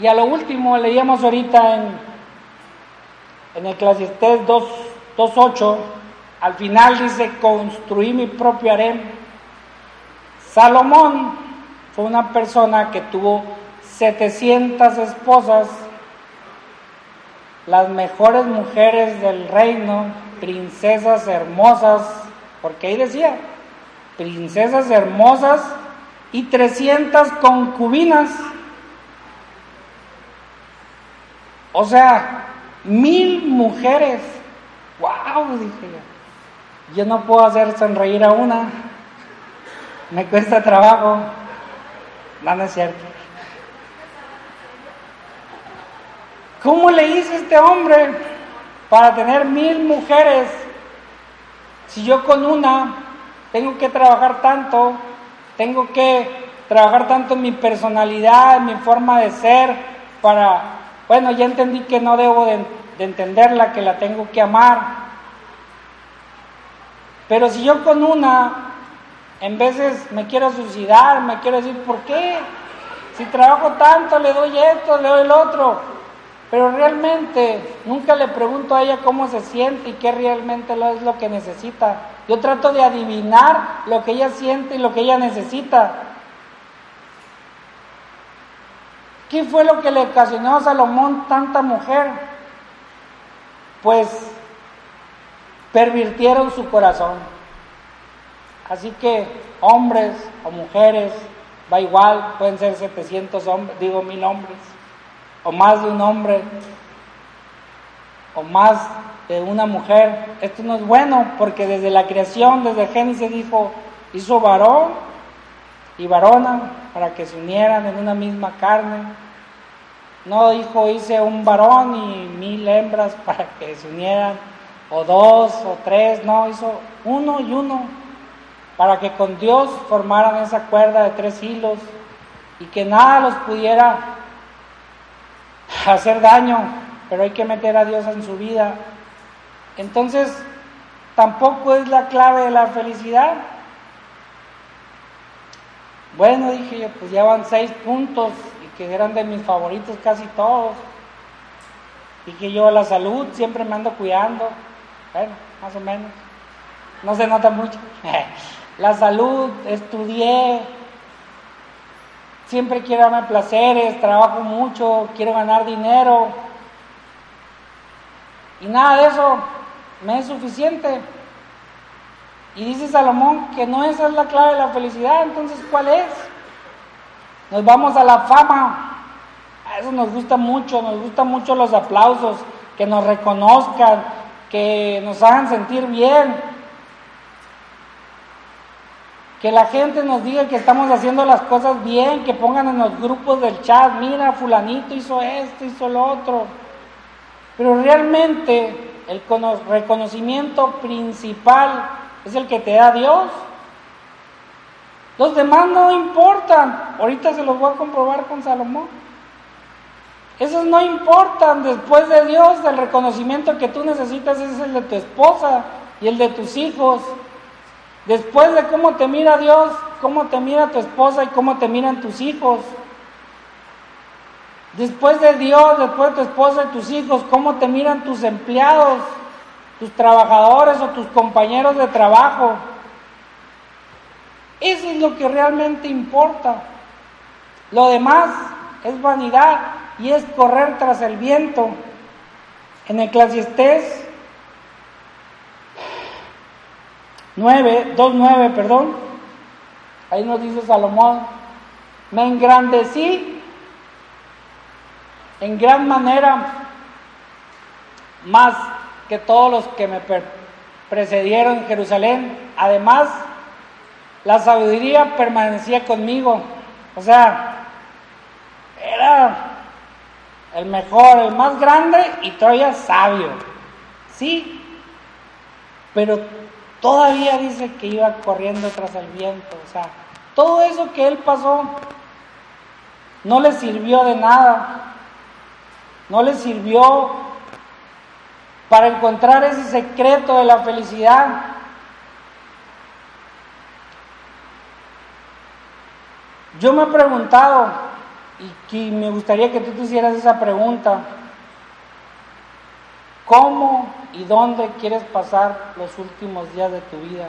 Y a lo último, leíamos ahorita en, en Eclesiastés 2, 2.8, al final dice, construí mi propio harem. Salomón fue una persona que tuvo 700 esposas, las mejores mujeres del reino, princesas hermosas, porque ahí decía, princesas hermosas y 300 concubinas. O sea, mil mujeres. ¡Wow! Dije yo. Yo no puedo hacer sonreír a una. Me cuesta trabajo. No, no es cierto. ¿Cómo le hizo este hombre para tener mil mujeres? Si yo con una tengo que trabajar tanto, tengo que trabajar tanto mi personalidad, mi forma de ser, para, bueno, ya entendí que no debo de, de entenderla, que la tengo que amar. Pero si yo con una, en veces me quiero suicidar, me quiero decir, ¿por qué? Si trabajo tanto, le doy esto, le doy el otro. Pero realmente nunca le pregunto a ella cómo se siente y qué realmente es lo que necesita. Yo trato de adivinar lo que ella siente y lo que ella necesita. ¿Qué fue lo que le ocasionó a Salomón tanta mujer? Pues pervirtieron su corazón. Así que hombres o mujeres, va igual, pueden ser 700 hombres, digo mil hombres, o más de un hombre, o más de una mujer. Esto no es bueno porque desde la creación, desde Génesis dijo, hizo varón y varona para que se unieran en una misma carne. No dijo hice un varón y mil hembras para que se unieran o dos, o tres, no, hizo uno y uno, para que con Dios formaran esa cuerda de tres hilos y que nada los pudiera hacer daño, pero hay que meter a Dios en su vida. Entonces, tampoco es la clave de la felicidad. Bueno, dije yo, pues ya van seis puntos y que eran de mis favoritos casi todos. Dije yo, la salud siempre me ando cuidando. Bueno, más o menos. No se nota mucho. *laughs* la salud, estudié. Siempre quiero darme placeres, trabajo mucho, quiero ganar dinero. Y nada de eso me es suficiente. Y dice Salomón que no esa es la clave de la felicidad, entonces ¿cuál es? Nos vamos a la fama. A eso nos gusta mucho, nos gustan mucho los aplausos, que nos reconozcan, que nos hagan sentir bien. Que la gente nos diga que estamos haciendo las cosas bien, que pongan en los grupos del chat, mira, fulanito hizo esto, hizo lo otro. Pero realmente el cono- reconocimiento principal es el que te da Dios. Los demás no importan. Ahorita se los voy a comprobar con Salomón. Esos no importan. Después de Dios, el reconocimiento que tú necesitas es el de tu esposa y el de tus hijos. Después de cómo te mira Dios, cómo te mira tu esposa y cómo te miran tus hijos. Después de Dios, después de tu esposa y tus hijos, cómo te miran tus empleados, tus trabajadores o tus compañeros de trabajo. Eso es lo que realmente importa. Lo demás es vanidad y es correr tras el viento. En Eclesiastés 9, 2.9, perdón, ahí nos dice Salomón, me engrandecí en gran manera más que todos los que me precedieron en Jerusalén. Además, la sabiduría permanecía conmigo. O sea, era el mejor, el más grande y todavía sabio. Sí, pero todavía dice que iba corriendo tras el viento. O sea, todo eso que él pasó no le sirvió de nada. No le sirvió para encontrar ese secreto de la felicidad. Yo me he preguntado, y me gustaría que tú te hicieras esa pregunta, ¿cómo y dónde quieres pasar los últimos días de tu vida?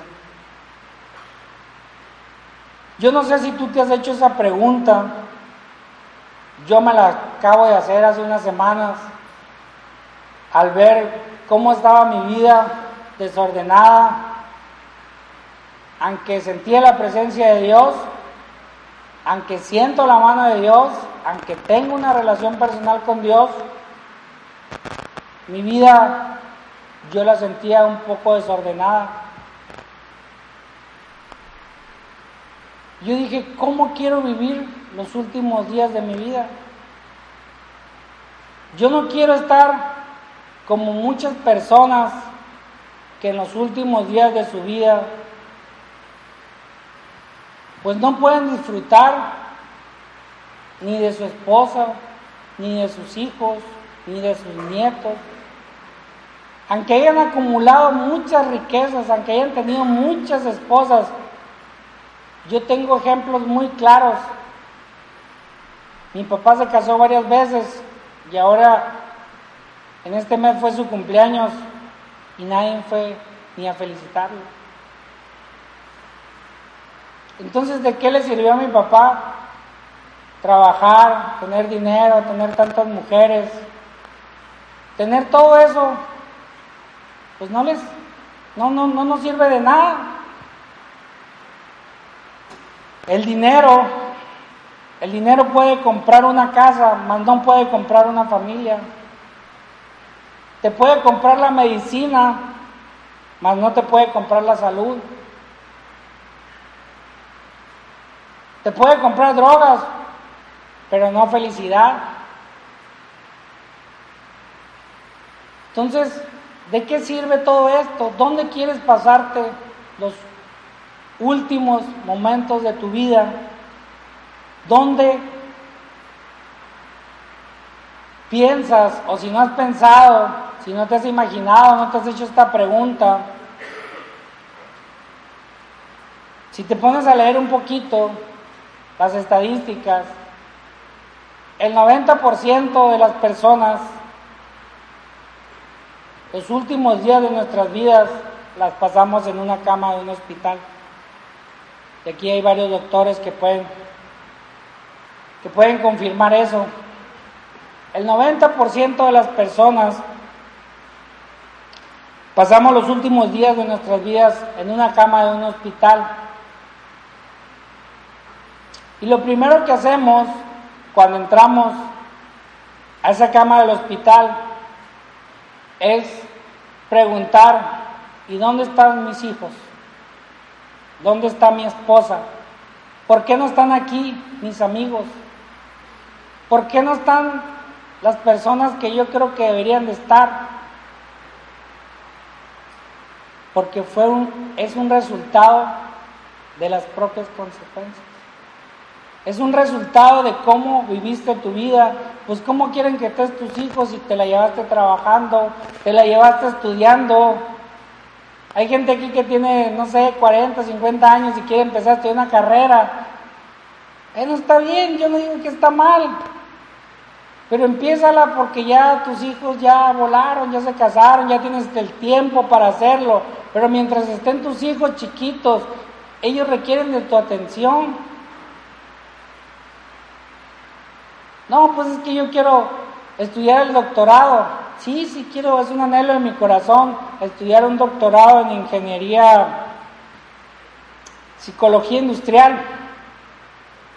Yo no sé si tú te has hecho esa pregunta, yo me la acabo de hacer hace unas semanas al ver cómo estaba mi vida desordenada, aunque sentía la presencia de Dios, aunque siento la mano de Dios, aunque tengo una relación personal con Dios, mi vida yo la sentía un poco desordenada. Yo dije, ¿cómo quiero vivir los últimos días de mi vida? Yo no quiero estar como muchas personas que en los últimos días de su vida pues no pueden disfrutar ni de su esposa, ni de sus hijos, ni de sus nietos. Aunque hayan acumulado muchas riquezas, aunque hayan tenido muchas esposas, yo tengo ejemplos muy claros. Mi papá se casó varias veces y ahora en este mes fue su cumpleaños y nadie fue ni a felicitarlo. Entonces, ¿de qué le sirvió a mi papá trabajar, tener dinero, tener tantas mujeres, tener todo eso? Pues no les, no, no, no nos sirve de nada. El dinero, el dinero puede comprar una casa, mas no puede comprar una familia. Te puede comprar la medicina, mas no te puede comprar la salud. Te puede comprar drogas, pero no felicidad. Entonces, ¿de qué sirve todo esto? ¿Dónde quieres pasarte los últimos momentos de tu vida? ¿Dónde piensas o si no has pensado, si no te has imaginado, no te has hecho esta pregunta? Si te pones a leer un poquito las estadísticas, el 90% de las personas, los últimos días de nuestras vidas las pasamos en una cama de un hospital. Y aquí hay varios doctores que pueden, que pueden confirmar eso. El 90% de las personas pasamos los últimos días de nuestras vidas en una cama de un hospital. Y lo primero que hacemos cuando entramos a esa cama del hospital es preguntar, ¿y dónde están mis hijos? ¿Dónde está mi esposa? ¿Por qué no están aquí mis amigos? ¿Por qué no están las personas que yo creo que deberían de estar? Porque fue un, es un resultado de las propias consecuencias. Es un resultado de cómo viviste tu vida. Pues cómo quieren que estés tus hijos si te la llevaste trabajando, te la llevaste estudiando. Hay gente aquí que tiene, no sé, 40, 50 años y quiere empezar a estudiar una carrera. Eh, no está bien, yo no digo que está mal. Pero empiézala porque ya tus hijos ya volaron, ya se casaron, ya tienes el tiempo para hacerlo. Pero mientras estén tus hijos chiquitos, ellos requieren de tu atención. No, pues es que yo quiero estudiar el doctorado. Sí, sí quiero, es un anhelo en mi corazón, estudiar un doctorado en ingeniería, psicología industrial,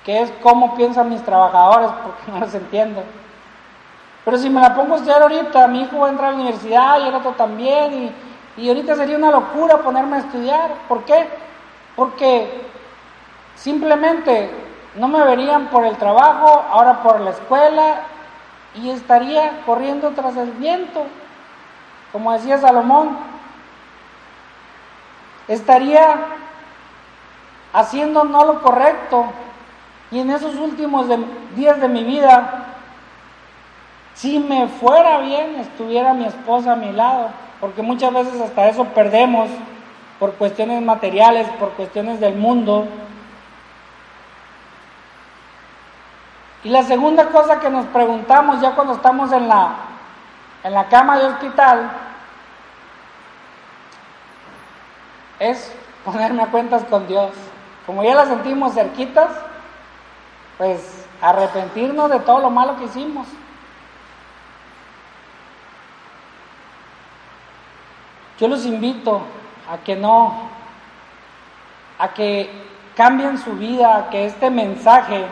que es cómo piensan mis trabajadores, *laughs* porque no los entiendo. Pero si me la pongo a estudiar ahorita, mi hijo va a entrar a la universidad y el otro también, y, y ahorita sería una locura ponerme a estudiar. ¿Por qué? Porque simplemente no me verían por el trabajo, ahora por la escuela, y estaría corriendo tras el viento, como decía Salomón. Estaría haciendo no lo correcto. Y en esos últimos días de mi vida, si me fuera bien, estuviera mi esposa a mi lado, porque muchas veces hasta eso perdemos por cuestiones materiales, por cuestiones del mundo. Y la segunda cosa que nos preguntamos ya cuando estamos en la, en la cama de hospital es ponerme a cuentas con Dios. Como ya la sentimos cerquitas, pues arrepentirnos de todo lo malo que hicimos. Yo los invito a que no, a que cambien su vida, a que este mensaje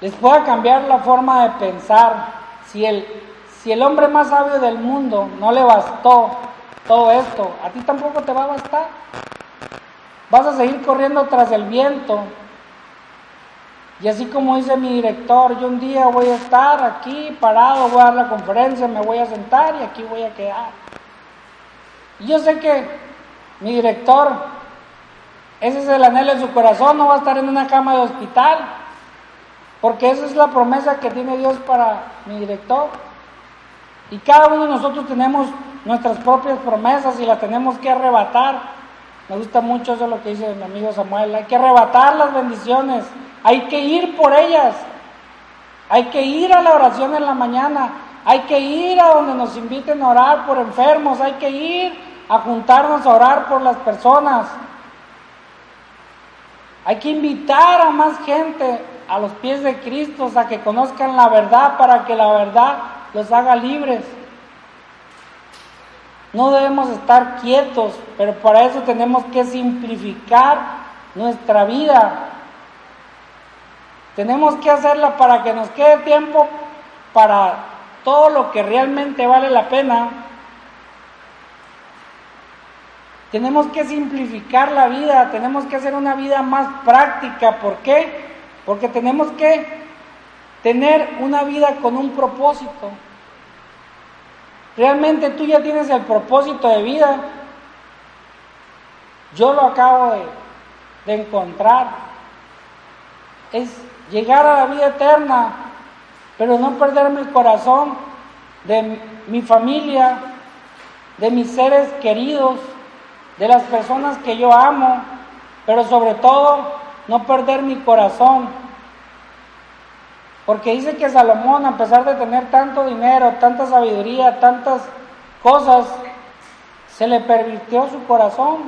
les pueda cambiar la forma de pensar. Si el, si el hombre más sabio del mundo no le bastó todo esto, a ti tampoco te va a bastar. Vas a seguir corriendo tras el viento. Y así como dice mi director, yo un día voy a estar aquí parado, voy a dar la conferencia, me voy a sentar y aquí voy a quedar. Y yo sé que mi director, ese es el anhelo de su corazón, no va a estar en una cama de hospital, porque esa es la promesa que tiene Dios para mi director. Y cada uno de nosotros tenemos nuestras propias promesas y las tenemos que arrebatar. Me gusta mucho eso lo que dice mi amigo Samuel. Hay que arrebatar las bendiciones. Hay que ir por ellas. Hay que ir a la oración en la mañana. Hay que ir a donde nos inviten a orar por enfermos. Hay que ir a juntarnos a orar por las personas. Hay que invitar a más gente a los pies de Cristo a que conozcan la verdad para que la verdad los haga libres. No debemos estar quietos, pero para eso tenemos que simplificar nuestra vida. Tenemos que hacerla para que nos quede tiempo para todo lo que realmente vale la pena. Tenemos que simplificar la vida, tenemos que hacer una vida más práctica. ¿Por qué? Porque tenemos que tener una vida con un propósito. realmente tú ya tienes el propósito de vida. Yo lo acabo de, de encontrar. Es llegar a la vida eterna, pero no perderme el corazón de mi familia, de mis seres queridos, de las personas que yo amo, pero sobre todo no perder mi corazón. Porque dice que Salomón, a pesar de tener tanto dinero, tanta sabiduría, tantas cosas, se le pervirtió su corazón.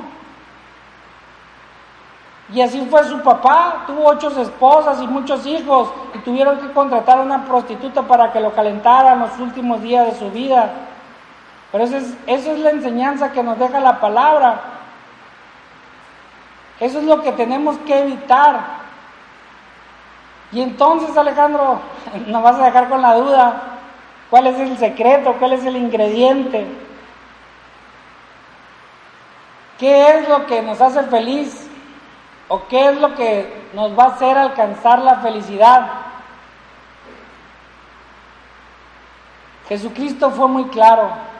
Y así fue su papá, tuvo ocho esposas y muchos hijos y tuvieron que contratar a una prostituta para que lo calentara en los últimos días de su vida. Pero eso es, es la enseñanza que nos deja la palabra. Eso es lo que tenemos que evitar. Y entonces, Alejandro, *laughs* nos vas a dejar con la duda, ¿cuál es el secreto? ¿Cuál es el ingrediente? ¿Qué es lo que nos hace feliz? ¿O qué es lo que nos va a hacer alcanzar la felicidad? Jesucristo fue muy claro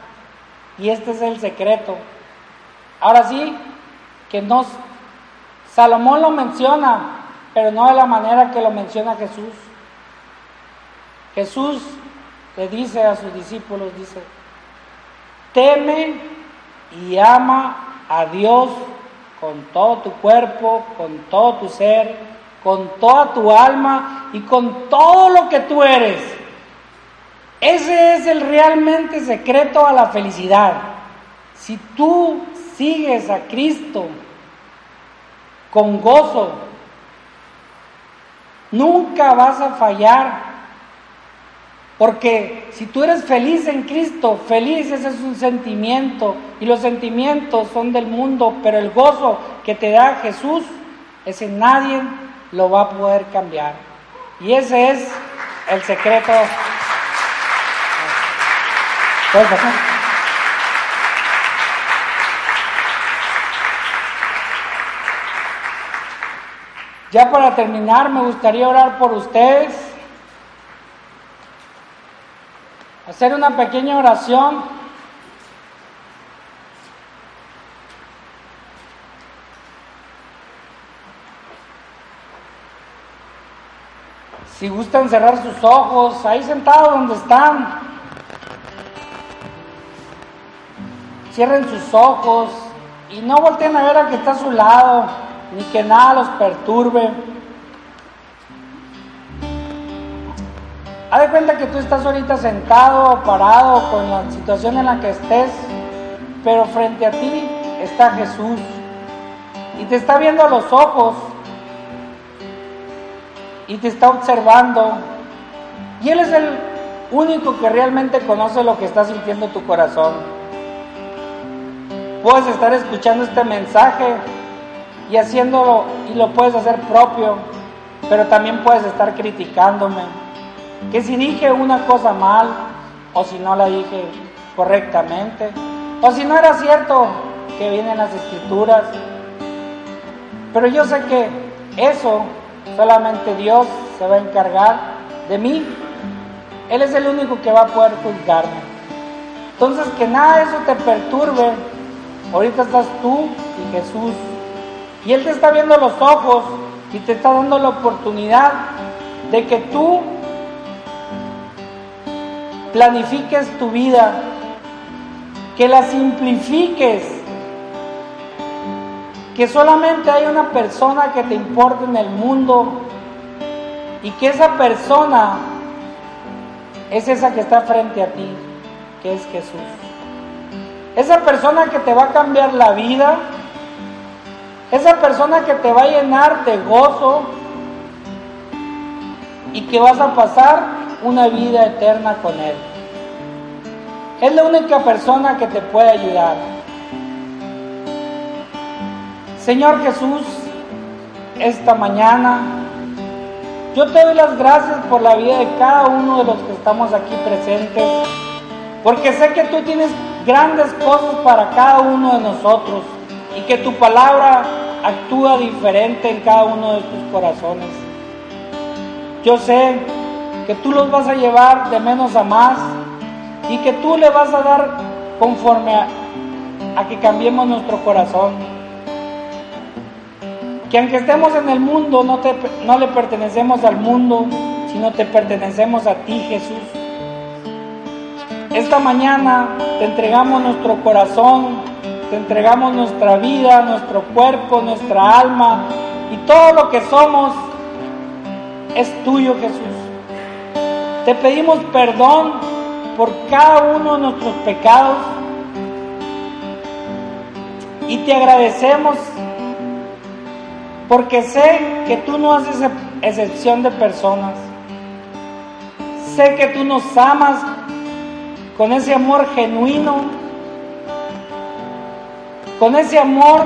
y este es el secreto. Ahora sí, que nos Salomón lo menciona, pero no de la manera que lo menciona Jesús. Jesús le dice a sus discípulos, dice, teme y ama a Dios con todo tu cuerpo, con todo tu ser, con toda tu alma y con todo lo que tú eres. Ese es el realmente secreto a la felicidad. Si tú sigues a Cristo con gozo, nunca vas a fallar. Porque si tú eres feliz en Cristo, feliz ese es un sentimiento y los sentimientos son del mundo, pero el gozo que te da Jesús, ese nadie lo va a poder cambiar. Y ese es el secreto. ¿Puedes? Ya para terminar, me gustaría orar por ustedes. Hacer una pequeña oración. Si gustan cerrar sus ojos, ahí sentados donde están, cierren sus ojos y no volteen a ver al que está a su lado, ni que nada los perturbe. Haz de cuenta que tú estás ahorita sentado o parado con la situación en la que estés, pero frente a ti está Jesús y te está viendo a los ojos y te está observando. Y Él es el único que realmente conoce lo que está sintiendo tu corazón. Puedes estar escuchando este mensaje y haciéndolo y lo puedes hacer propio, pero también puedes estar criticándome. Que si dije una cosa mal o si no la dije correctamente o si no era cierto que vienen las escrituras. Pero yo sé que eso solamente Dios se va a encargar de mí. Él es el único que va a poder juzgarme. Entonces que nada de eso te perturbe. Ahorita estás tú y Jesús. Y Él te está viendo los ojos y te está dando la oportunidad de que tú planifiques tu vida, que la simplifiques, que solamente hay una persona que te importa en el mundo y que esa persona es esa que está frente a ti, que es Jesús. Esa persona que te va a cambiar la vida, esa persona que te va a llenar de gozo y que vas a pasar una vida eterna con Él. Es la única persona que te puede ayudar. Señor Jesús, esta mañana yo te doy las gracias por la vida de cada uno de los que estamos aquí presentes, porque sé que tú tienes grandes cosas para cada uno de nosotros y que tu palabra actúa diferente en cada uno de tus corazones. Yo sé que tú los vas a llevar de menos a más, y que tú le vas a dar conforme a, que cambiemos nuestro corazón. Que aunque estemos en el mundo, no, te, no le pertenecemos al mundo, sino te pertenecemos a ti, Jesús. Esta mañana te entregamos nuestro corazón, te entregamos nuestra vida, nuestro cuerpo, nuestra alma y todo lo que somos es tuyo, Jesús. Te pedimos perdón por cada uno de nuestros pecados y te agradecemos porque sé que tú no haces excep- excepción de personas. Sé que tú nos amas con ese amor genuino, con ese amor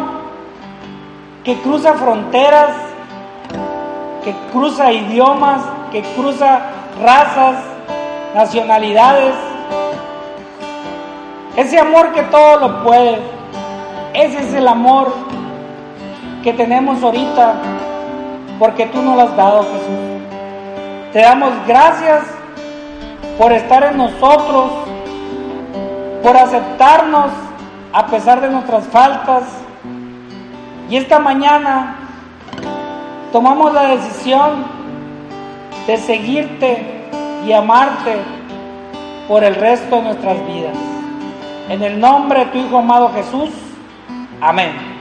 que cruza fronteras, que cruza idiomas, que cruza razas, nacionalidades. Ese amor que todo lo puede. Ese es el amor que tenemos ahorita porque tú nos lo has dado, Jesús. Te damos gracias por estar en nosotros, por aceptarnos a pesar de nuestras faltas. Y esta mañana tomamos la decisión de seguirte y amarte por el resto de nuestras vidas. En el nombre de tu Hijo amado Jesús. Amén.